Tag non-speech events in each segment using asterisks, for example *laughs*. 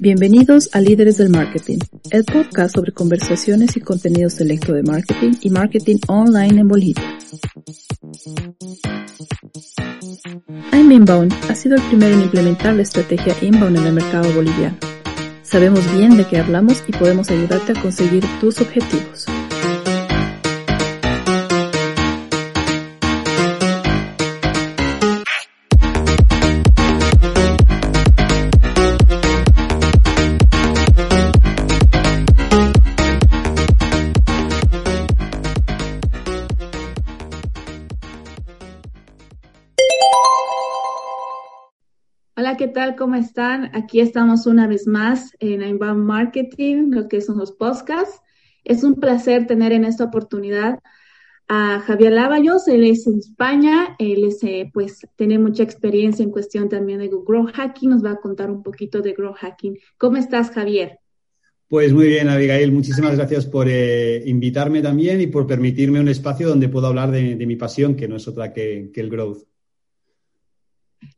Bienvenidos a Líderes del Marketing, el podcast sobre conversaciones y contenido selecto de marketing y marketing online en Bolivia. I'm Inbound ha sido el primero en implementar la estrategia Inbound en el mercado boliviano. Sabemos bien de qué hablamos y podemos ayudarte a conseguir tus objetivos. ¿Qué tal? ¿Cómo están? Aquí estamos una vez más en Inbound Marketing, lo que son los podcasts. Es un placer tener en esta oportunidad a Javier Lavallos, él es en España, él es, eh, pues, tiene mucha experiencia en cuestión también de Grow Hacking, nos va a contar un poquito de Grow Hacking. ¿Cómo estás, Javier? Pues muy bien, Abigail, muchísimas gracias por eh, invitarme también y por permitirme un espacio donde puedo hablar de, mi pasión, que no es otra que el growth.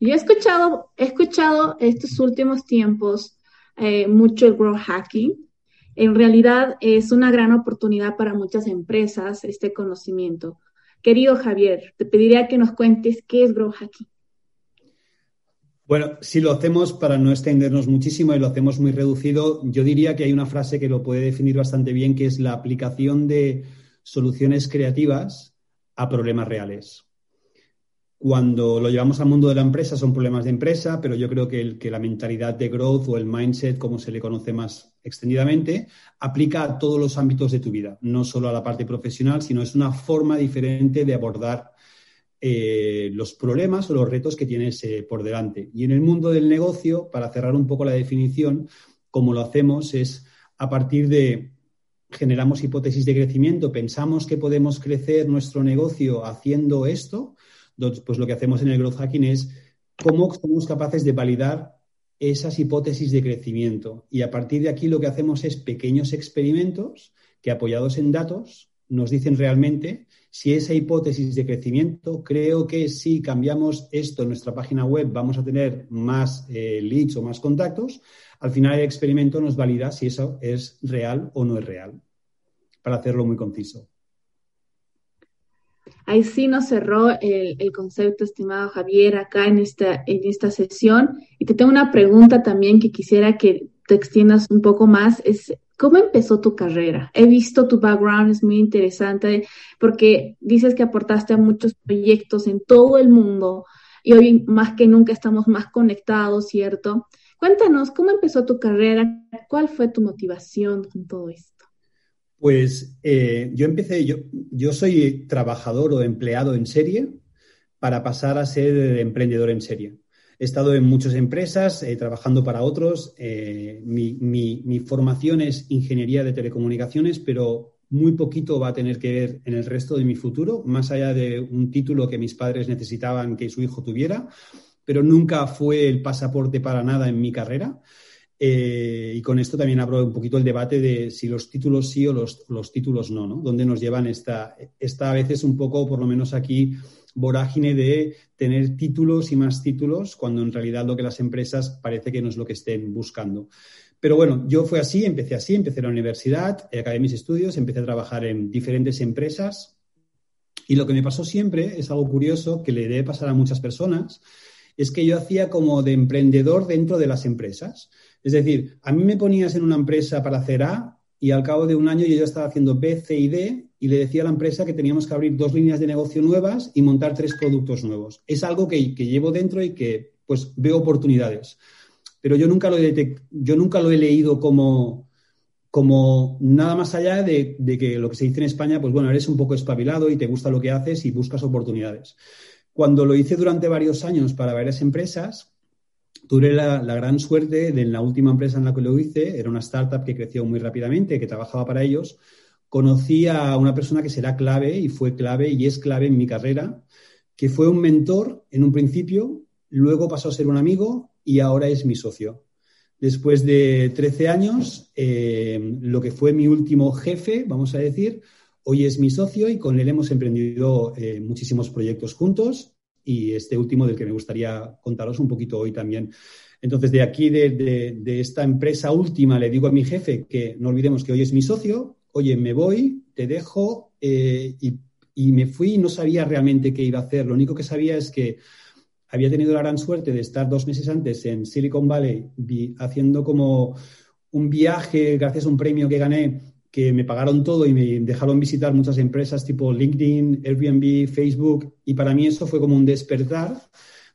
Yo he escuchado, he escuchado estos últimos tiempos eh, mucho el growth hacking. En realidad es una gran oportunidad para muchas empresas este conocimiento. Querido Javier, te pediría que nos cuentes qué es growth hacking. Bueno, si lo hacemos para no extendernos muchísimo y lo hacemos muy reducido, yo diría que hay una frase que lo puede definir bastante bien, que es la aplicación de soluciones creativas a problemas reales. Cuando lo llevamos al mundo de la empresa son problemas de empresa, pero yo creo que, que la mentalidad de growth o el mindset, como se le conoce más extendidamente, aplica a todos los ámbitos de tu vida, no solo a la parte profesional, sino es una forma diferente de abordar eh, los problemas o los retos que tienes eh, por delante. Y en el mundo del negocio, para cerrar un poco la definición, como lo hacemos es a partir de generamos hipótesis de crecimiento, pensamos que podemos crecer nuestro negocio haciendo esto, pues lo que hacemos en el growth hacking es cómo somos capaces de validar esas hipótesis de crecimiento. Y a partir de aquí lo que hacemos es pequeños experimentos que apoyados en datos nos dicen realmente si esa hipótesis de crecimiento, creo que si cambiamos esto en nuestra página web vamos a tener más eh, leads o más contactos, al final el experimento nos valida si eso es real o no es real, para hacerlo muy conciso. Ahí sí nos cerró el, concepto, estimado Javier, acá en esta, en esta sesión. Y te tengo una pregunta también que quisiera que te extiendas un poco más. Es, ¿cómo empezó tu carrera? He visto tu background, es muy interesante porque dices que aportaste a muchos proyectos en todo el mundo y hoy más que nunca estamos más conectados, ¿cierto? Cuéntanos, ¿cómo empezó tu carrera? ¿Cuál fue tu motivación con todo esto? Pues eh, yo empecé, yo, soy trabajador o empleado en serie para pasar a ser emprendedor en serie. He estado en muchas empresas eh, trabajando para otros. Eh, mi, mi, formación es ingeniería de telecomunicaciones, pero muy poquito va a tener que ver en el resto de mi futuro, más allá de un título que mis padres necesitaban que su hijo tuviera, pero nunca fue el pasaporte para nada en mi carrera. Eh, y con esto también abro un poquito el debate de si los títulos sí o los, los títulos no, ¿no? ¿Dónde nos llevan esta, esta a veces un poco, por lo menos aquí, vorágine de tener títulos y más títulos, cuando en realidad lo que las empresas parece que no es lo que estén buscando. Pero bueno, yo fue así, empecé así, empecé la universidad, acabé mis estudios, empecé a trabajar en diferentes empresas y lo que me pasó siempre es algo curioso que le debe pasar a muchas personas, es que yo hacía como de emprendedor dentro de las empresas. Es decir, a mí me ponías en una empresa para hacer A y al cabo de un año yo ya estaba haciendo B, C y D y le decía a la empresa que teníamos que abrir dos líneas de negocio nuevas y montar tres productos nuevos. Es algo que, llevo dentro y que pues veo oportunidades. Pero yo nunca lo he, yo nunca lo he leído como, como nada más allá de, de, que lo que se dice en España, pues bueno, eres un poco espabilado y te gusta lo que haces y buscas oportunidades. Cuando lo hice durante varios años para varias empresas, tuve la, gran suerte de en la última empresa en la que lo hice, era una startup que creció muy rápidamente, que trabajaba para ellos, conocí a una persona que será clave y fue clave y es clave en mi carrera, que fue un mentor en un principio, luego pasó a ser un amigo y ahora es mi socio. Después de 13 años, eh, lo que fue mi último jefe, vamos a decir, hoy es mi socio y con él hemos emprendido eh, muchísimos proyectos juntos y este último del que me gustaría contaros un poquito hoy también. Entonces, de aquí, de, esta empresa última, le digo a mi jefe que no olvidemos que hoy es mi socio, oye, me voy, te dejo eh, y, y, me fui y no sabía realmente qué iba a hacer. Lo único que sabía es que había tenido la gran suerte de estar dos meses antes en Silicon Valley haciendo como un viaje gracias a un premio que gané que me pagaron todo y me dejaron visitar muchas empresas tipo LinkedIn, Airbnb, Facebook y para mí eso fue como un despertar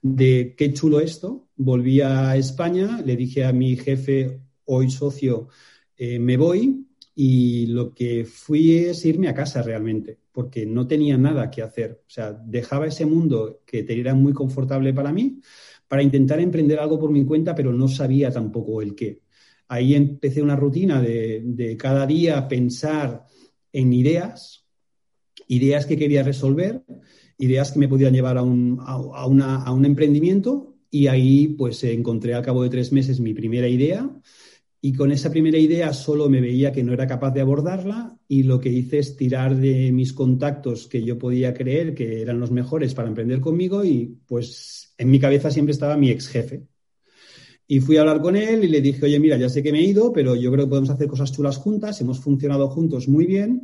de qué chulo esto. Volví a España, le dije a mi jefe, hoy socio, eh, me voy y lo que fui es irme a casa realmente porque no tenía nada que hacer. O sea, dejaba ese mundo que era muy confortable para mí para intentar emprender algo por mi cuenta, pero no sabía tampoco el qué. Ahí empecé una rutina de, cada día pensar en ideas, ideas que quería resolver, ideas que me podían llevar a un, a un emprendimiento y ahí pues encontré al cabo de tres meses mi primera idea y con esa primera idea solo me veía que no era capaz de abordarla y lo que hice es tirar de mis contactos que yo podía creer que eran los mejores para emprender conmigo y pues en mi cabeza siempre estaba mi ex jefe. Y fui a hablar con él y le dije, oye, mira, ya sé que me he ido, pero yo creo que podemos hacer cosas chulas juntas, hemos funcionado juntos muy bien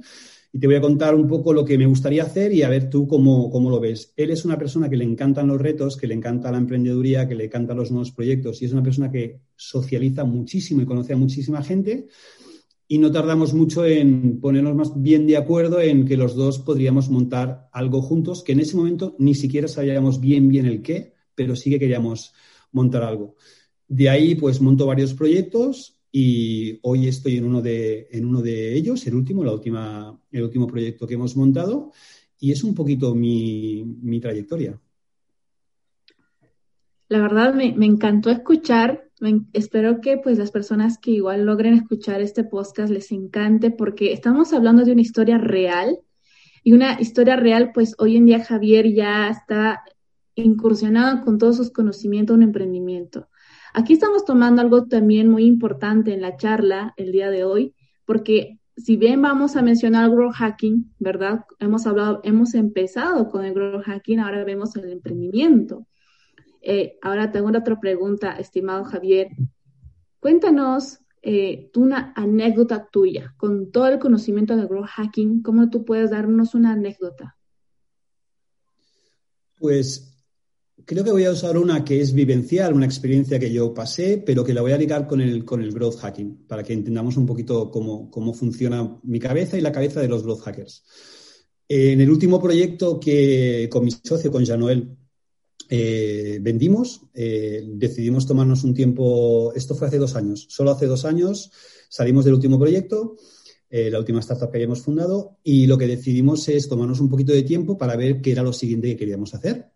y te voy a contar un poco lo que me gustaría hacer y a ver tú cómo, cómo, lo ves. Él es una persona que le encantan los retos, que le encanta la emprendeduría, que le encantan los nuevos proyectos y es una persona que socializa muchísimo y conoce a muchísima gente y no tardamos mucho en ponernos más bien de acuerdo en que los dos podríamos montar algo juntos, que en ese momento ni siquiera sabíamos bien bien el qué, pero sí que queríamos montar algo. De ahí, pues monto varios proyectos, y hoy estoy en uno de, en uno de ellos, el último, la última, el último proyecto que hemos montado, y es un poquito mi, mi trayectoria. La verdad me, me encantó escuchar. espero que pues las personas que igual logren escuchar este podcast les encante porque estamos hablando de una historia real y una historia real pues hoy en día Javier ya está incursionado con todos sus conocimientos en un emprendimiento. Aquí estamos tomando algo también muy importante en la charla el día de hoy, porque si bien vamos a mencionar growth hacking, ¿verdad? Hemos hablado, hemos empezado con el growth hacking, ahora vemos el emprendimiento. Eh, ahora tengo otra pregunta, estimado Javier. Cuéntanos eh, una anécdota tuya con todo el conocimiento de growth hacking. ¿Cómo tú puedes darnos una anécdota? Pues creo que voy a usar una que es vivencial, una experiencia que yo pasé, pero que la voy a ligar con el, con el growth hacking, para que entendamos un poquito cómo, cómo funciona mi cabeza y la cabeza de los growth hackers. En el último proyecto que con mi socio, con Janoel, eh, vendimos, eh, decidimos tomarnos un tiempo, esto fue hace dos años, solo hace dos años salimos del último proyecto, eh, la última startup que habíamos fundado, y lo que decidimos es tomarnos un poquito de tiempo para ver qué era lo siguiente que queríamos hacer.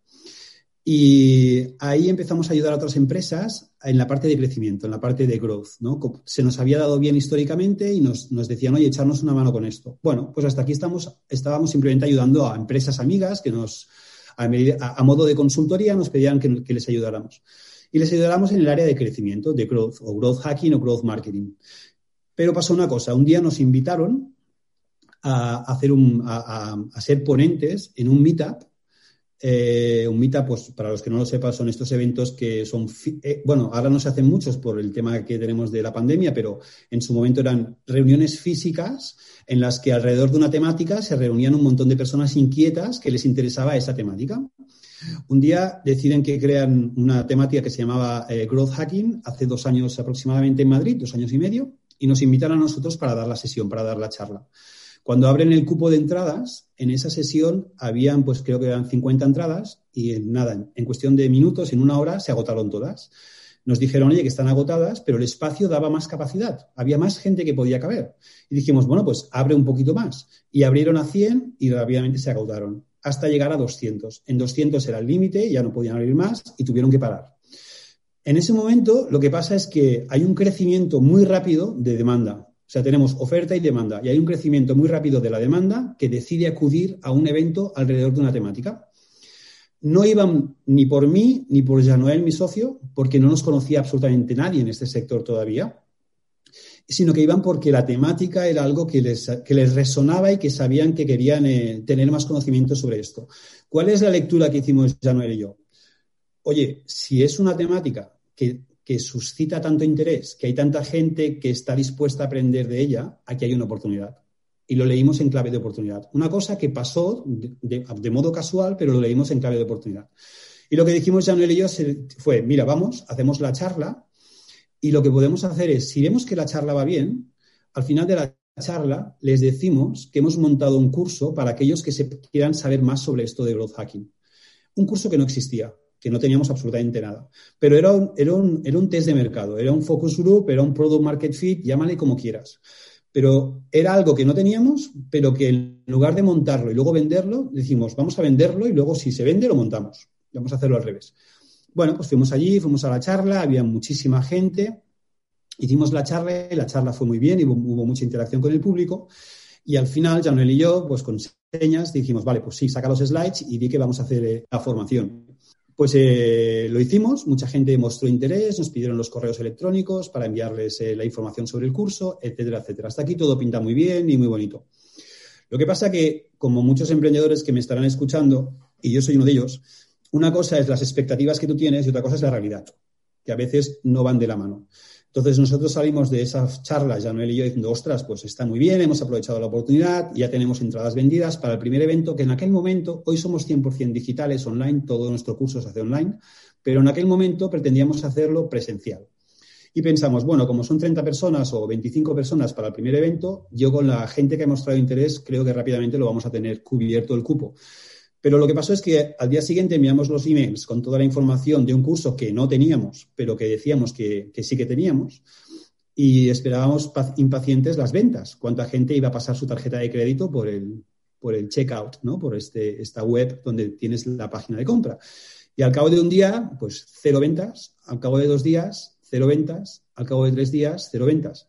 Y ahí empezamos a ayudar a otras empresas en la parte de crecimiento, en la parte de growth. ¿no? Se nos había dado bien históricamente y nos, decían, oye, echarnos una mano con esto. Bueno, pues hasta aquí estamos, estábamos simplemente ayudando a empresas amigas que nos, a, modo de consultoría, nos pedían que, les ayudáramos. Y les ayudáramos en el área de crecimiento, de growth, o growth hacking o growth marketing. Pero pasó una cosa, un día nos invitaron a, hacer un, a ser ponentes en un meetup eh, un meetup, pues para los que no lo sepan, son estos eventos que son, eh, bueno, ahora no se hacen muchos por el tema que tenemos de la pandemia, pero en su momento eran reuniones físicas en las que alrededor de una temática se reunían un montón de personas inquietas que les interesaba esa temática. Un día deciden que crean una temática que se llamaba eh, Growth Hacking hace dos años aproximadamente en Madrid, dos años y medio, y nos invitan a nosotros para dar la sesión, para dar la charla. Cuando abren el cupo de entradas, en esa sesión habían, pues creo que eran 50 entradas y en nada, en cuestión de minutos, en una hora, se agotaron todas. Nos dijeron, que están agotadas, pero el espacio daba más capacidad, había más gente que podía caber. Y dijimos, bueno, pues abre un poquito más. Y abrieron a 100 y rápidamente se agotaron, hasta llegar a 200. En 200 era el límite, ya no podían abrir más y tuvieron que parar. En ese momento, lo que pasa es que hay un crecimiento muy rápido de demanda. O sea, tenemos oferta y demanda y hay un crecimiento muy rápido de la demanda que decide acudir a un evento alrededor de una temática. No iban ni por mí ni por Janoel, mi socio, porque no nos conocía absolutamente nadie en este sector todavía. sino que iban porque la temática era algo que les, que les resonaba y que sabían que querían eh, tener más conocimiento sobre esto. ¿Cuál es la lectura que hicimos Januel y yo? Oye, si es una temática que, que suscita tanto interés, que hay tanta gente que está dispuesta a aprender de ella, aquí hay una oportunidad. Y lo leímos en clave de oportunidad. Una cosa que pasó de, modo casual, pero lo leímos en clave de oportunidad. Y lo que dijimos Januel y yo fue, mira, vamos, hacemos la charla y lo que podemos hacer es, si vemos que la charla va bien, al final de la charla les decimos que hemos montado un curso para aquellos que se quieran saber más sobre esto de growth hacking. Un curso que no existía, que no teníamos absolutamente nada. Pero era un, era un, era un test de mercado, era un focus group, era un product market fit, llámale como quieras. Pero era algo que no teníamos, pero que en lugar de montarlo y luego venderlo, decimos, vamos a venderlo y luego si se vende lo montamos. Vamos a hacerlo al revés. Bueno, pues fuimos allí, fuimos a la charla, había muchísima gente, hicimos la charla y la charla fue muy bien y hubo, mucha interacción con el público. Y al final, Januel y yo, pues con señas, dijimos, vale, pues sí, saca los slides y di que vamos a hacer eh, la formación. Pues eh, lo hicimos, mucha gente mostró interés, nos pidieron los correos electrónicos para enviarles eh, la información sobre el curso, etcétera, etcétera. Hasta aquí todo pinta muy bien y muy bonito. Lo que pasa que, como muchos emprendedores que me estarán escuchando, y yo soy uno de ellos, una cosa es las expectativas que tú tienes y otra cosa es la realidad, que a veces no van de la mano. Entonces nosotros salimos de esas charlas, Januel y yo, diciendo, ostras, pues está muy bien, hemos aprovechado la oportunidad, ya tenemos entradas vendidas para el primer evento, que en aquel momento, hoy somos 100% digitales, online, todo nuestro curso se hace online, pero en aquel momento pretendíamos hacerlo presencial. Y pensamos, bueno, como son 30 personas o 25 personas para el primer evento, yo con la gente que ha mostrado interés creo que rápidamente lo vamos a tener cubierto el cupo. Pero lo que pasó es que al día siguiente enviamos los emails con toda la información de un curso que no teníamos, pero que decíamos que, sí que teníamos. Y esperábamos impacientes las ventas. Cuánta gente iba a pasar su tarjeta de crédito por el, por el checkout, ¿no? Por este, esta web donde tienes la página de compra. Y al cabo de un día, pues cero ventas. Al cabo de dos días, cero ventas. Al cabo de tres días, cero ventas.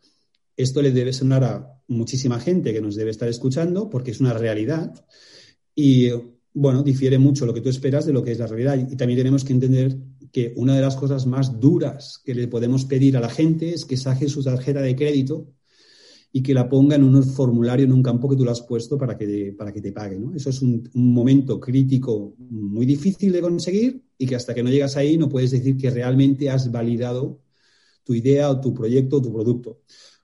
Esto le debe sonar a muchísima gente que nos debe estar escuchando porque es una realidad. Y bueno, difiere mucho lo que tú esperas de lo que es la realidad. Y también tenemos que entender que una de las cosas más duras que le podemos pedir a la gente es que saque su tarjeta de crédito y que la ponga en un formulario en un campo que tú lo has puesto para que, para que te pague. ¿no? Eso es un, un, momento crítico muy difícil de conseguir y que hasta que no llegas ahí no puedes decir que realmente has validado tu idea o tu proyecto o tu producto.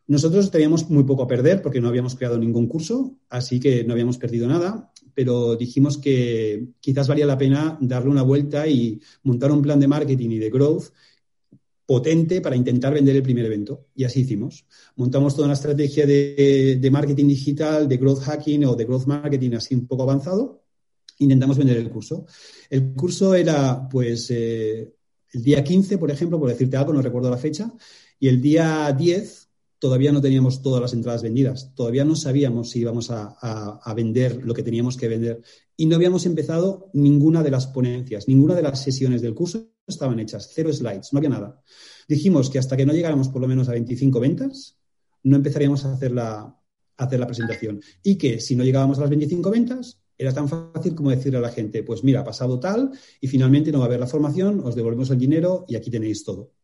Nosotros teníamos muy poco a perder porque no habíamos creado ningún curso, así que no habíamos perdido nada, pero dijimos que quizás valía la pena darle una vuelta y montar un plan de marketing y de growth potente para intentar vender el primer evento. Y así hicimos. Montamos toda una estrategia de, marketing digital, de growth hacking o de growth marketing así un poco avanzado. Intentamos vender el curso. El curso era, pues, eh, el día 15, por ejemplo, por decirte algo, no recuerdo la fecha, y el día 10 todavía no teníamos todas las entradas vendidas, todavía no sabíamos si íbamos a, vender lo que teníamos que vender y no habíamos empezado ninguna de las ponencias, ninguna de las sesiones del curso estaban hechas, cero slides, no había nada. Dijimos que hasta que no llegáramos por lo menos a 25 ventas, no empezaríamos a hacer la, a hacer la presentación y que si no llegábamos a las 25 ventas, era tan fácil como decirle a la gente, pues mira, ha pasado tal y finalmente no va a haber la formación, os devolvemos el dinero y aquí tenéis todo.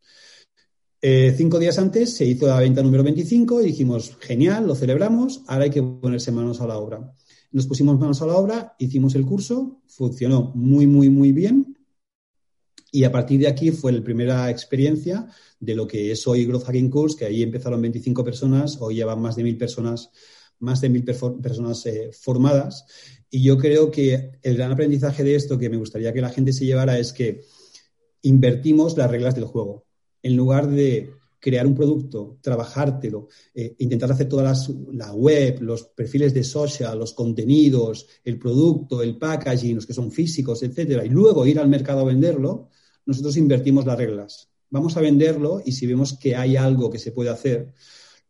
Eh, cinco días antes se hizo la venta número 25 y dijimos, genial, lo celebramos, ahora hay que ponerse manos a la obra. Nos pusimos manos a la obra, hicimos el curso, funcionó muy, muy, muy bien. Y a partir de aquí fue la primera experiencia de lo que es hoy Growth Hacking Course, que ahí empezaron 25 personas, hoy llevan más de mil personas, más de mil personas eh, formadas. Y yo creo que el gran aprendizaje de esto que me gustaría que la gente se llevara es que invertimos las reglas del juego en lugar de crear un producto, trabajártelo, eh, intentar hacer toda la web, los perfiles de social, los contenidos, el producto, el packaging, los que son físicos, etcétera, y luego ir al mercado a venderlo, nosotros invertimos las reglas. Vamos a venderlo y si vemos que hay algo que se puede hacer,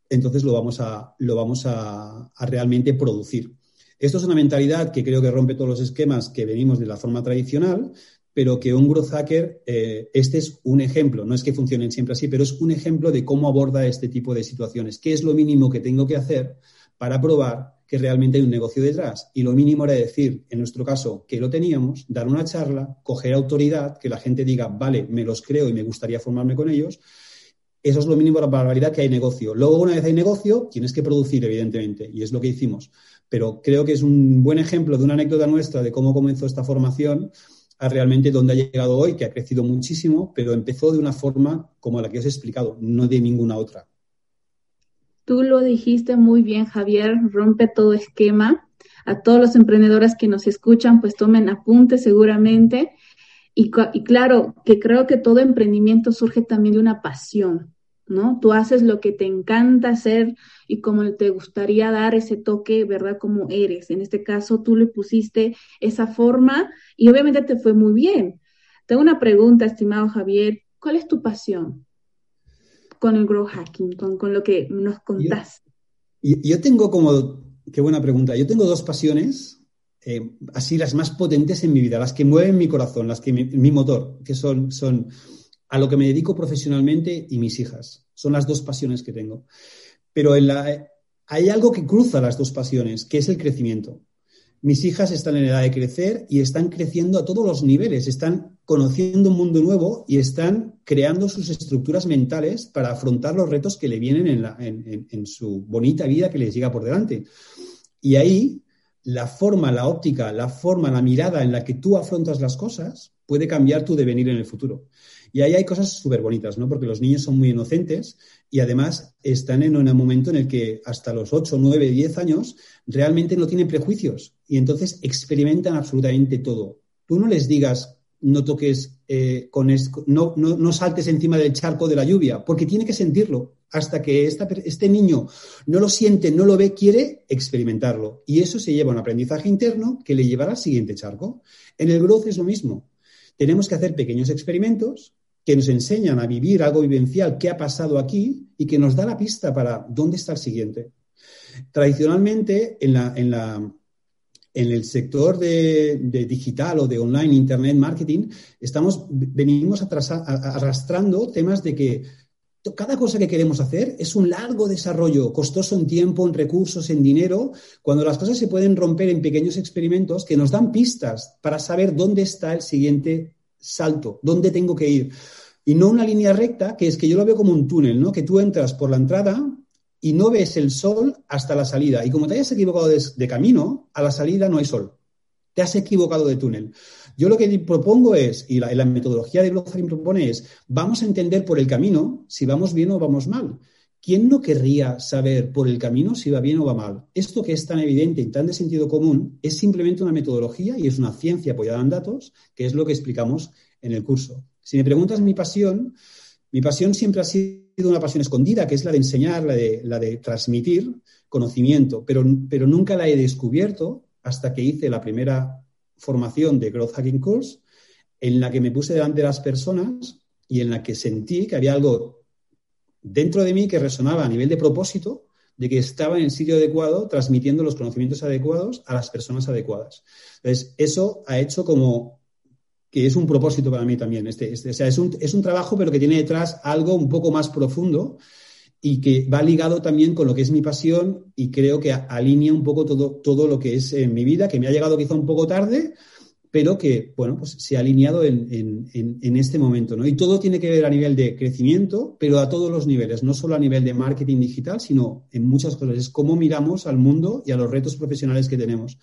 entonces lo vamos a, lo vamos a realmente producir. Esto es una mentalidad que creo que rompe todos los esquemas que venimos de la forma tradicional, pero que un growth hacker, eh, este es un ejemplo, no es que funcionen siempre así, pero es un ejemplo de cómo aborda este tipo de situaciones. ¿Qué es lo mínimo que tengo que hacer para probar que realmente hay un negocio detrás? Y lo mínimo era decir, en nuestro caso, que lo teníamos, dar una charla, coger autoridad, que la gente diga, vale, me los creo y me gustaría formarme con ellos, eso es lo mínimo para la barbaridad que hay negocio. Luego, una vez hay negocio, tienes que producir, evidentemente, y es lo que hicimos. Pero creo que es un buen ejemplo de una anécdota nuestra de cómo comenzó esta formación a realmente dónde ha llegado hoy, que ha crecido muchísimo, pero empezó de una forma como la que os he explicado, no de ninguna otra. Tú lo dijiste muy bien, Javier, rompe todo esquema. A todos los emprendedores que nos escuchan, pues tomen apunte seguramente. Y, y, claro, que creo que todo emprendimiento surge también de una pasión, ¿no? Tú haces lo que te encanta hacer y como te gustaría dar ese toque, ¿verdad? Como eres. En este caso, tú le pusiste esa forma y obviamente te fue muy bien. Tengo una pregunta, estimado Javier. ¿Cuál es tu pasión? con el grow hacking, con, lo que nos contás? Yo, yo, tengo como, qué buena pregunta, yo tengo dos pasiones, eh, así las más potentes en mi vida, las que mueven mi corazón, las que mi motor, que son, son a lo que me dedico profesionalmente y mis hijas. Son las dos pasiones que tengo. Pero hay algo que cruza las dos pasiones, que es el crecimiento. Mis hijas están en edad de crecer y están creciendo a todos los niveles, están conociendo un mundo nuevo y están creando sus estructuras mentales para afrontar los retos que le vienen en, en, su bonita vida que les llega por delante. Y ahí la forma, la óptica, la forma, la mirada en la que tú afrontas las cosas puede cambiar tu devenir en el futuro. Y ahí hay cosas súper bonitas, ¿no? Porque los niños son muy inocentes y además están en un momento en el que hasta los 8, 9, 10 años realmente no tienen prejuicios y entonces experimentan absolutamente todo. Tú no les digas, no toques eh, con no, no, saltes encima del charco de la lluvia, porque tiene que sentirlo. Hasta que este niño no lo siente, no lo ve, quiere experimentarlo. Y eso se lleva a un aprendizaje interno que le llevará al siguiente charco. En el growth es lo mismo. Tenemos que hacer pequeños experimentos que nos enseñan a vivir algo vivencial que ha pasado aquí y que nos da la pista para dónde está el siguiente. Tradicionalmente, en, la, en, la, en el sector de, digital o de online, internet marketing, estamos, venimos arrastrando temas de que cada cosa que queremos hacer es un largo desarrollo, costoso en tiempo, en recursos, en dinero, cuando las cosas se pueden romper en pequeños experimentos que nos dan pistas para saber dónde está el siguiente salto, dónde tengo que ir. Y no una línea recta, que es que yo lo veo como un túnel, ¿no? Que tú entras por la entrada y no ves el sol hasta la salida. Y como te hayas equivocado de, camino, a la salida no hay sol. Te has equivocado de túnel. Yo lo que propongo es, y la, metodología de Blockchain propone es, vamos a entender por el camino si vamos bien o vamos mal. ¿Quién no querría saber por el camino si va bien o va mal? Esto que es tan evidente y tan de sentido común es simplemente una metodología y es una ciencia apoyada en datos, que es lo que explicamos en el curso. Si me preguntas mi pasión, mi pasión siempre ha sido una pasión escondida, que es la de enseñar, la de, la de transmitir conocimiento, pero, pero nunca la he descubierto hasta que hice la primera formación de Growth Hacking Course, en la que me puse delante de las personas y en la que sentí que había algo dentro de mí que resonaba a nivel de propósito de que estaba en el sitio adecuado transmitiendo los conocimientos adecuados a las personas adecuadas. Entonces, eso ha hecho como que es un propósito para mí también. Este, este o sea, es un, es un trabajo, pero que tiene detrás algo un poco más profundo y que va ligado también con lo que es mi pasión y creo que alinea un poco todo, todo lo que es en mi vida, que me ha llegado quizá un poco tarde, pero que, bueno, pues se ha alineado en, este momento, ¿no? Y todo tiene que ver a nivel de crecimiento, pero a todos los niveles, no solo a nivel de marketing digital, sino en muchas cosas. Es cómo miramos al mundo y a los retos profesionales que tenemos.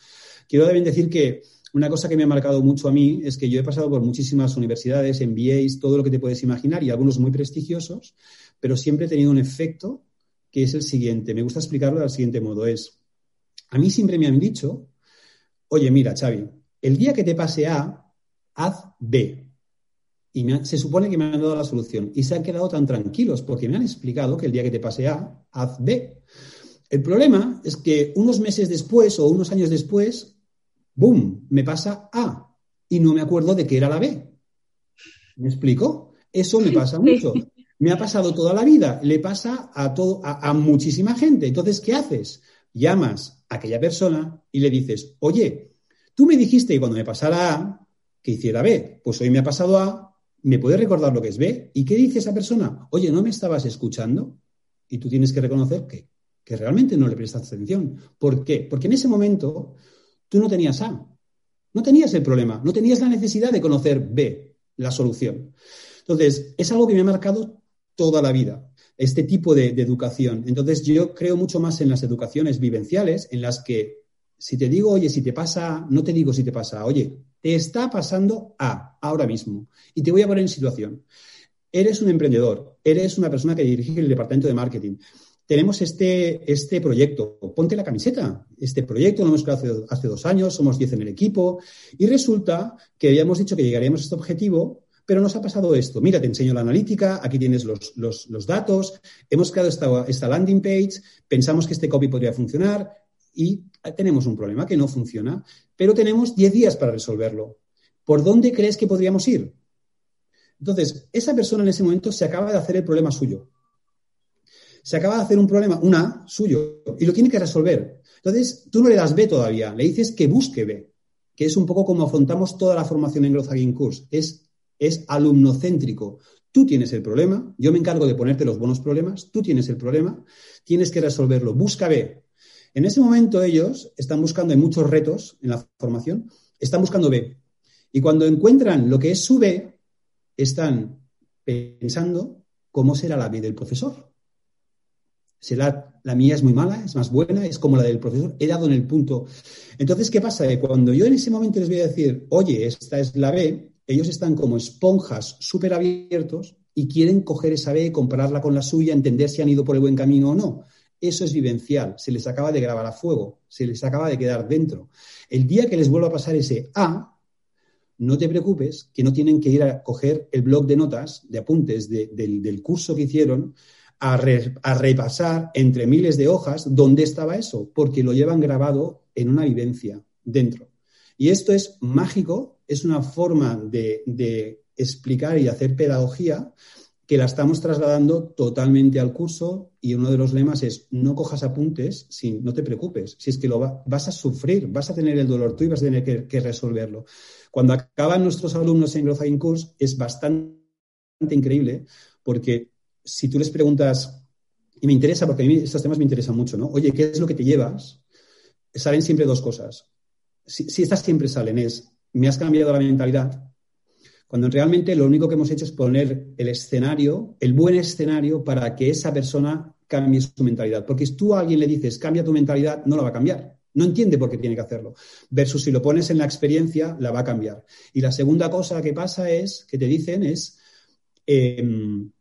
Quiero también decir que una cosa que me ha marcado mucho a mí es que yo he pasado por muchísimas universidades, MBAs, todo lo que te puedes imaginar, y algunos muy prestigiosos, pero siempre he tenido un efecto que es el siguiente. Me gusta explicarlo del siguiente modo. Es, a mí siempre me han dicho, oye, mira, Xavi, el día que te pase A, haz B. Y se supone que me han dado la solución. Y se han quedado tan tranquilos porque me han explicado que el día que te pase A, haz B. El problema es que unos meses después o unos años después, ¡boom!, me pasa A. Y no me acuerdo de qué era la B. ¿Me explico? Eso me pasa mucho. Me ha pasado toda la vida. Le pasa a, todo, a, a muchísima gente. Entonces, ¿qué haces? Llamas a aquella persona y le dices, oye, Tú me dijiste que cuando me pasara A, que hiciera B. Pues hoy me ha pasado A, ¿me puedes recordar lo que es B? ¿Y qué dice esa persona? Oye, ¿no me estabas escuchando? Y tú tienes que reconocer que, que realmente no le prestas atención. ¿Por qué? Porque en ese momento tú no tenías A. No tenías el problema, no tenías la necesidad de conocer B, la solución. Entonces, es algo que me ha marcado toda la vida, este tipo de, educación. Entonces, yo creo mucho más en las educaciones vivenciales, en las que si te digo, oye, si te pasa, no te digo si te pasa, oye, te está pasando A ahora mismo. Y te voy a poner en situación. Eres un emprendedor, eres una persona que dirige el departamento de marketing. Tenemos este, este proyecto, ponte la camiseta. Este proyecto lo hemos creado hace, dos años, somos 10 en el equipo, y resulta que habíamos dicho que llegaríamos a este objetivo pero nos ha pasado esto. Mira, te enseño la analítica, aquí tienes los, datos, hemos creado esta, esta, landing page, pensamos que este copy podría funcionar y tenemos un problema que no funciona, pero tenemos 10 días para resolverlo. ¿Por dónde crees que podríamos ir? Entonces, esa persona en ese momento se acaba de hacer el problema suyo. Se acaba de hacer un problema, una, suyo, y lo tiene que resolver. Entonces, tú no le das B todavía, le dices que busque B, que es un poco como afrontamos toda la formación en Growth Hacking Course. Es es alumnocéntrico. Tú tienes el problema, yo me encargo de ponerte los buenos problemas, tú tienes el problema, tienes que resolverlo, busca B. En ese momento ellos están buscando, hay muchos retos en la formación, están buscando B. Y cuando encuentran lo que es su B, están pensando cómo será la B del profesor. Será, la mía es muy mala, es más buena, es como la del profesor, he dado en el punto. Entonces, ¿qué pasa? Cuando yo en ese momento les voy a decir, oye, esta es la B, ellos están como esponjas súper abiertos y quieren coger esa B, compararla con la suya, entender si han ido por el buen camino o no. Eso es vivencial, se les acaba de grabar a fuego, se les acaba de quedar dentro. El día que les vuelva a pasar ese A, no te preocupes, que no tienen que ir a coger el blog de notas, de apuntes del, curso que hicieron, a, repasar entre miles de hojas dónde estaba eso, porque lo llevan grabado en una vivencia dentro. Y esto es mágico es una forma de, explicar y hacer pedagogía que la estamos trasladando totalmente al curso y uno de los lemas es no cojas apuntes, sin, no te preocupes, si es que lo vas a sufrir, vas a tener el dolor tú y vas a tener que, resolverlo. Cuando acaban nuestros alumnos en Growth Hacking Course es bastante increíble porque si tú les preguntas, y me interesa porque a mí estos temas me interesan mucho, ¿no? Oye, ¿qué es lo que te llevas? Salen siempre dos cosas. Si, si estas siempre salen es me has cambiado la mentalidad, cuando realmente lo único que hemos hecho es poner el escenario, el buen escenario para que esa persona cambie su mentalidad. Porque si tú a alguien le dices, cambia tu mentalidad, no la va a cambiar. No entiende por qué tiene que hacerlo. Versus si lo pones en la experiencia, la va a cambiar. Y la segunda cosa que pasa es, que te dicen es, em,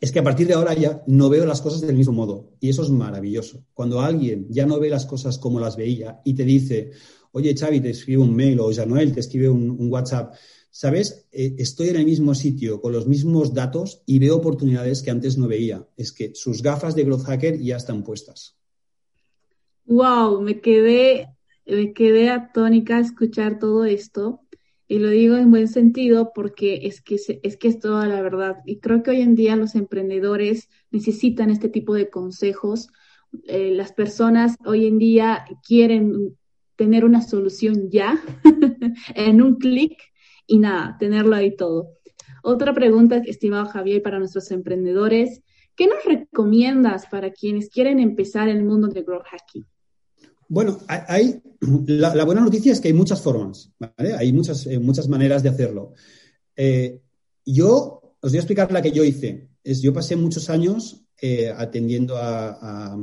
es que a partir de ahora ya no veo las cosas del mismo modo. Y eso es maravilloso. Cuando alguien ya no ve las cosas como las veía y te dice, oye, Xavi, te escribe un mail o Januel te escribe un, WhatsApp. ¿Sabes? Eh, estoy en el mismo sitio, con los mismos datos y veo oportunidades que antes no veía. Es que sus gafas de Growth Hacker ya están puestas. Wow, me quedé, me quedé atónica escuchar todo esto. Y lo digo en buen sentido porque es que, es que es toda la verdad. Y creo que hoy en día los emprendedores necesitan este tipo de consejos. Eh, las personas hoy en día quieren tener una solución ya, *laughs* en un clic y nada, tenerlo ahí todo. Otra pregunta, estimado Javier, para nuestros emprendedores. ¿Qué nos recomiendas para quienes quieren empezar el mundo de Grow Hacking? Bueno, hay, *clears throat* la, buena noticia es que hay muchas formas, ¿vale? Hay muchas, eh, muchas maneras de hacerlo. Eh, yo os voy a explicar la que yo hice. Es, yo pasé muchos años eh, atendiendo a,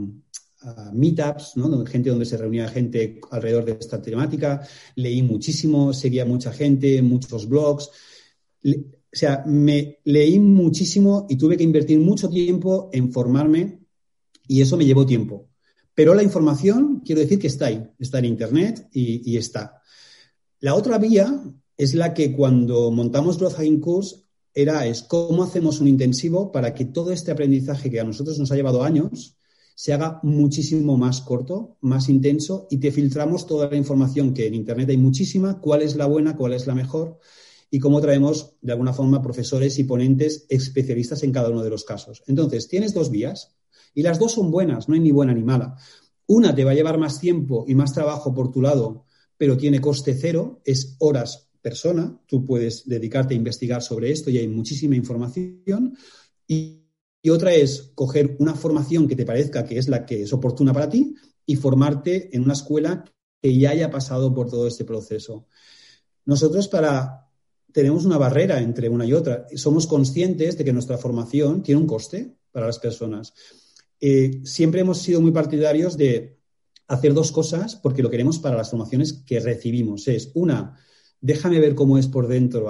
meetups, ¿no? gente donde se reunía gente alrededor de esta temática. Leí muchísimo, seguía mucha gente, muchos blogs. o sea, me leí muchísimo y tuve que invertir mucho tiempo en formarme y eso me llevó tiempo. Pero la información, quiero decir que está ahí, está en Internet y, está. La otra vía es la que cuando montamos Growth Hacking Course era es cómo hacemos un intensivo para que todo este aprendizaje que a nosotros nos ha llevado años se haga muchísimo más corto, más intenso y te filtramos toda la información que en Internet hay muchísima, cuál es la buena, cuál es la mejor y cómo traemos de alguna forma profesores y ponentes especialistas en cada uno de los casos. Entonces, tienes dos vías y las dos son buenas, no hay ni buena ni mala. Una te va a llevar más tiempo y más trabajo por tu lado, pero tiene coste cero, es horas persona, tú puedes dedicarte a investigar sobre esto y hay muchísima información. Y y otra es coger una formación que te parezca que es la que es oportuna para ti y formarte en una escuela que ya haya pasado por todo este proceso. Nosotros para tenemos una barrera entre una y otra. Somos conscientes de que nuestra formación tiene un coste para las personas. Eh, siempre hemos sido muy partidarios de hacer dos cosas porque lo queremos para las formaciones que recibimos. Es una, déjame ver cómo es por dentro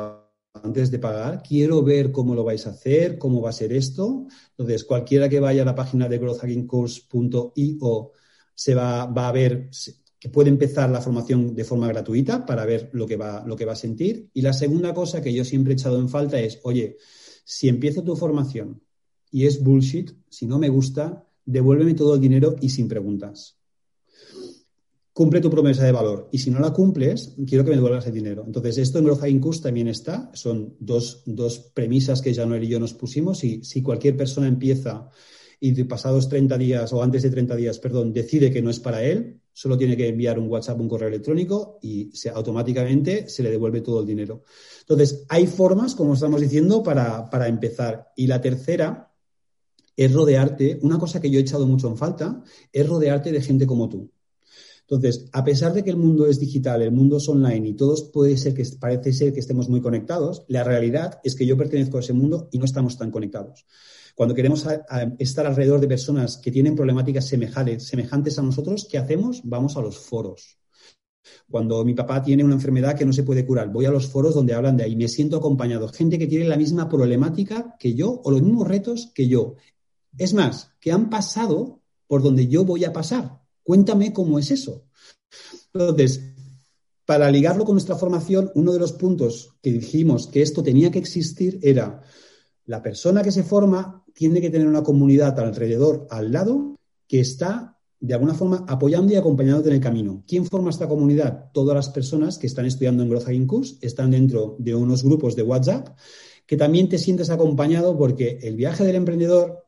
antes de pagar, quiero ver cómo lo vais a hacer, cómo va a ser esto. Entonces, cualquiera que vaya a la página de growthhackingcourse.io se va, a ver que puede empezar la formación de forma gratuita para ver lo que va a sentir. Y la segunda cosa que yo siempre he echado en falta es, oye, si empiezo tu formación y es bullshit, si no me gusta, devuélveme todo el dinero y sin preguntas cumple tu promesa de valor. Y si no la cumples, quiero que me devuelvas el dinero. Entonces, esto en Growth Hacking también está. Son dos, premisas que Januel y yo nos pusimos. Y si cualquier persona empieza y pasados 30 días o antes de 30 días, perdón, decide que no es para él, solo tiene que enviar un WhatsApp, un correo electrónico y automáticamente se le devuelve todo el dinero. Entonces, hay formas, como estamos diciendo, para, para empezar. Y la tercera es rodearte, una cosa que yo he echado mucho en falta, es rodearte de gente como tú. Entonces, a pesar de que el mundo es digital, el mundo es online y todos puede ser que parece ser que estemos muy conectados, la realidad es que yo pertenezco a ese mundo y no estamos tan conectados. Cuando queremos estar alrededor de personas que tienen problemáticas semejantes, semejantes a nosotros, ¿qué hacemos? Vamos a los foros. Cuando mi papá tiene una enfermedad que no se puede curar, voy a los foros donde hablan de ahí, me siento acompañado, gente que tiene la misma problemática que yo o los mismos retos que yo. Es más, que han pasado por donde yo voy a pasar. Cuéntame cómo es eso. Entonces, para ligarlo con nuestra formación, uno de los puntos que dijimos que esto tenía que existir era la persona que se forma tiene que tener una comunidad alrededor, al lado, que está de alguna forma apoyando y acompañándote en el camino. ¿Quién forma esta comunidad? Todas las personas que están estudiando en Growth Hacking están dentro de unos grupos de WhatsApp que también te sientes acompañado porque el viaje del emprendedor,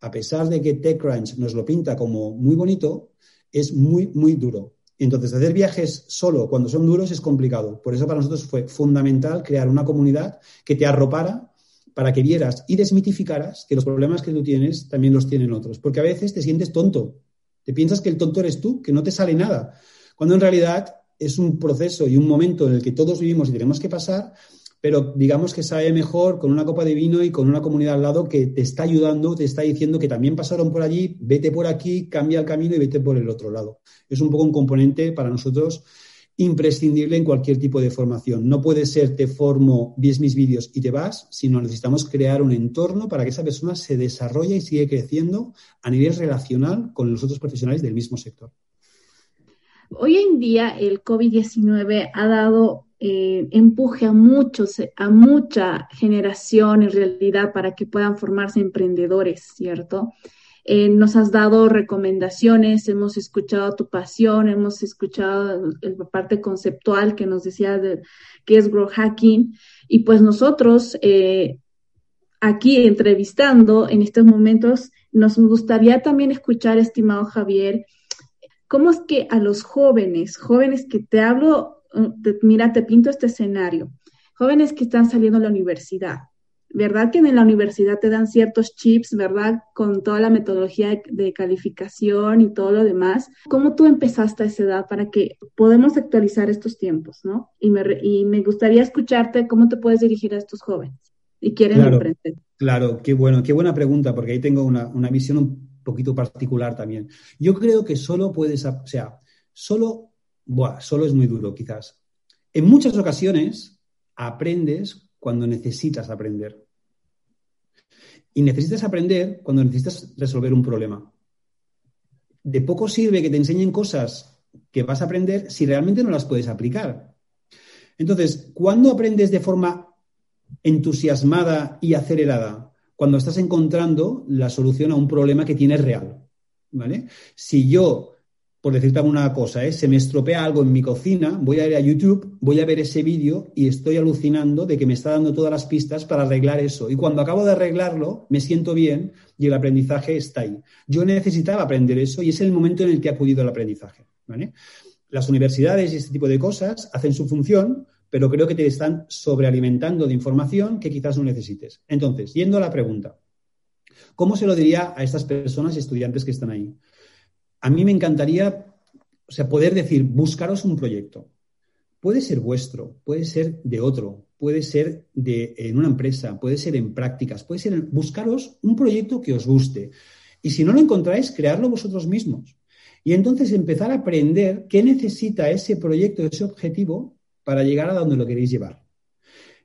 a pesar de que TechCrunch nos lo pinta como muy bonito, es muy, muy duro. Entonces, hacer viajes solo cuando son duros es complicado. Por eso para nosotros fue fundamental crear una comunidad que te arropara para que vieras y desmitificaras que los problemas que tú tienes también los tienen otros. Porque a veces te sientes tonto. Te piensas que el tonto eres tú, que no te sale nada. Cuando en realidad es un proceso y un momento en el que todos vivimos y tenemos que pasar pero digamos que sabe mejor con una copa de vino y con una comunidad al lado que te está ayudando, te está diciendo que también pasaron por allí, vete por aquí, cambia el camino y vete por el otro lado. Es un poco un componente para nosotros imprescindible en cualquier tipo de formación. No puede ser te formo, ves mis vídeos y te vas, sino necesitamos crear un entorno para que esa persona se desarrolle y siga creciendo a nivel relacional con los otros profesionales del mismo sector. Hoy en día el COVID-19 ha dado eh, empuje a muchos, a mucha generación en realidad para que puedan formarse emprendedores, ¿cierto? Eh, nos has dado recomendaciones, hemos escuchado tu pasión, hemos escuchado la parte conceptual que nos decía de qué es Grow Hacking y pues nosotros eh, aquí entrevistando en estos momentos nos gustaría también escuchar, estimado Javier, cómo es que a los jóvenes, jóvenes que te hablo mira, te pinto este escenario. Jóvenes que están saliendo de la universidad, ¿verdad? Que en la universidad te dan ciertos chips, ¿verdad? Con toda la metodología de, calificación y todo lo demás. ¿Cómo tú empezaste a esa edad para que podamos actualizar estos tiempos, ¿no? Y me, y me gustaría escucharte cómo te puedes dirigir a estos jóvenes y quieren emprender. Claro, qué bueno, qué buena pregunta, porque ahí tengo una, una visión un poquito particular también. Yo creo que solo puedes, o sea, solo Buah, solo es muy duro, quizás. En muchas ocasiones aprendes cuando necesitas aprender. Y necesitas aprender cuando necesitas resolver un problema. De poco sirve que te enseñen cosas que vas a aprender si realmente no las puedes aplicar. Entonces, ¿cuándo aprendes de forma entusiasmada y acelerada? Cuando estás encontrando la solución a un problema que tienes real. ¿Vale? Si yo por decirte alguna cosa, ¿eh? se me estropea algo en mi cocina, voy a ir a YouTube, voy a ver ese vídeo y estoy alucinando de que me está dando todas las pistas para arreglar eso. Y cuando acabo de arreglarlo, me siento bien y el aprendizaje está ahí. Yo necesitaba aprender eso y es el momento en el que he acudido al aprendizaje. Las universidades y este tipo de cosas hacen su función, pero creo que te están sobrealimentando de información que quizás no necesites. Entonces, yendo a la pregunta, ¿cómo se lo diría a estas personas y estudiantes que están ahí? A mí me encantaría, o sea, poder decir, buscaros un proyecto. Puede ser vuestro, puede ser de otro, puede ser de, en una empresa, puede ser en prácticas, puede ser en buscaros un proyecto que os guste. Y si no lo encontráis, crearlo vosotros mismos. Y entonces empezar a aprender qué necesita ese proyecto, ese objetivo, para llegar a donde lo queréis llevar.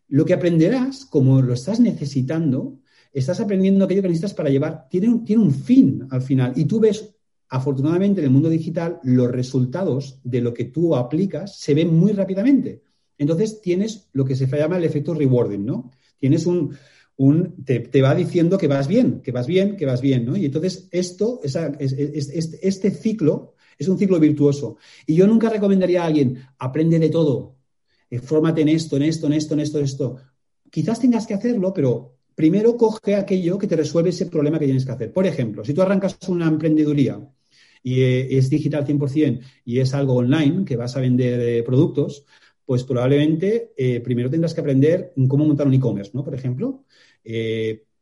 Lo que aprenderás, como lo estás necesitando, estás aprendiendo aquello que necesitas para llevar, tiene un, tiene un fin al final. Y tú ves, afortunadamente en el mundo digital, los resultados de lo que tú aplicas se ven muy rápidamente. Entonces tienes lo que se llama el efecto rewarding, ¿no? Tienes un, un te, va diciendo que vas bien, que vas bien, que vas bien, ¿no? Y entonces esto, este ciclo es un ciclo virtuoso. Y yo nunca recomendaría a alguien, aprende de todo, eh, fórmate en esto, en esto, en esto, en esto, en esto. Quizás tengas que hacerlo, pero primero coge aquello que te resuelve ese problema que tienes que hacer. Por ejemplo, si tú arrancas una emprendeduría y eh, es digital 100% y es algo online, que vas a vender eh, productos, pues probablemente primero tendrás que aprender cómo montar un e-commerce, ¿no? Por ejemplo.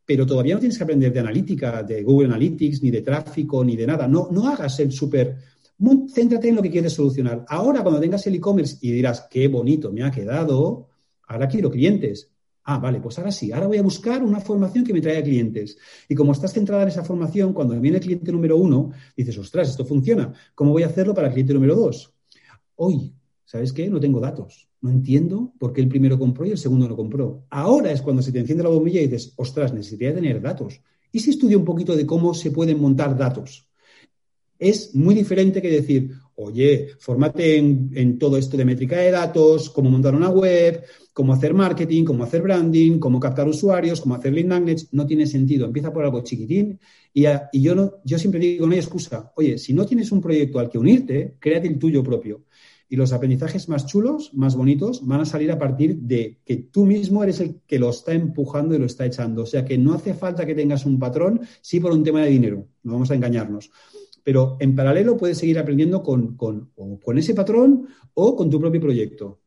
pero todavía no tienes que aprender de analítica, de Google Analytics, ni de tráfico, ni de nada. No, no hagas el súper céntrate en lo que quieres solucionar. Ahora, cuando tengas el e-commerce y dirás, qué bonito me ha quedado, ahora quiero clientes. Ah, vale, pues ahora sí, ahora voy a buscar una formación que me traiga clientes. Y como estás centrada en esa formación, cuando viene el cliente número uno, dices, ostras, esto funciona. ¿Cómo voy a hacerlo para el cliente número dos? Hoy, ¿sabes qué? No tengo datos. No entiendo por qué el primero compró y el segundo no compró. Ahora es cuando se te enciende la bombilla y dices, ostras, necesitaría tener datos. ¿Y si estudio un poquito de cómo se pueden montar datos? es muy diferente que decir, oye, fórmate en, todo esto de métrica de datos, cómo montar una web, cómo hacer marketing, cómo hacer branding, cómo captar usuarios, cómo hacer lead magnets, no tiene sentido. Empieza por algo chiquitín y, yo, no, yo siempre digo, no hay excusa. Oye, si no tienes un proyecto al que unirte, créate el tuyo propio. Y los aprendizajes más chulos, más bonitos, van a salir a partir de que tú mismo eres el que lo está empujando y lo está echando. O sea que no hace falta que tengas un patrón, sí por un tema de dinero, no vamos a engañarnos pero en paralelo puedes seguir aprendiendo con, con, ese patrón o con tu propio proyecto.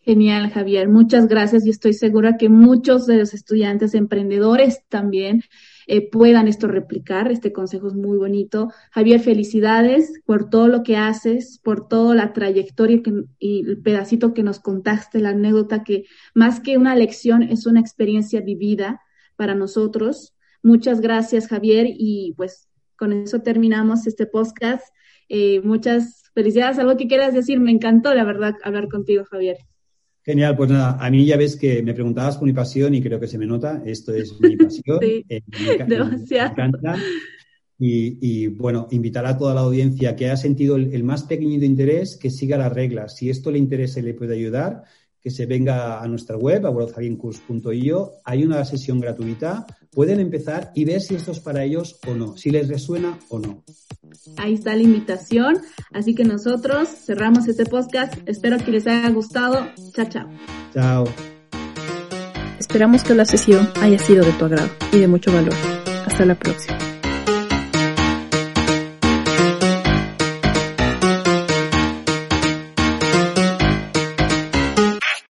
Genial, Javier. Muchas gracias. Y estoy segura que muchos de los estudiantes emprendedores también eh, puedan esto replicar. Este consejo es muy bonito. Javier, felicidades por todo lo que haces, por toda la trayectoria y el pedacito que nos contaste, la anécdota que más que una lección es una experiencia vivida para nosotros. Muchas gracias, Javier. Y pues con eso terminamos este podcast. Eh, muchas felicidades. Algo que quieras decir, me encantó, la verdad, hablar contigo, Javier. Genial, pues nada, a mí ya ves que me preguntabas por mi pasión y creo que se me nota, esto es mi *laughs* pasión. sí, eh, demasiado. Me encanta. Y, bueno, invitar a toda la audiencia que haya sentido el, el, más pequeñito interés, que siga las reglas. Si esto le interesa y le puede ayudar, que se venga a nuestra web, a Hay una sesión gratuita. Pueden empezar y ver si esto es para ellos o no, si les resuena o no. Ahí está la invitación. Así que nosotros cerramos este podcast. Espero que les haya gustado. Chao, chao. Chao. Esperamos que la sesión haya sido de tu agrado y de mucho valor. Hasta la próxima.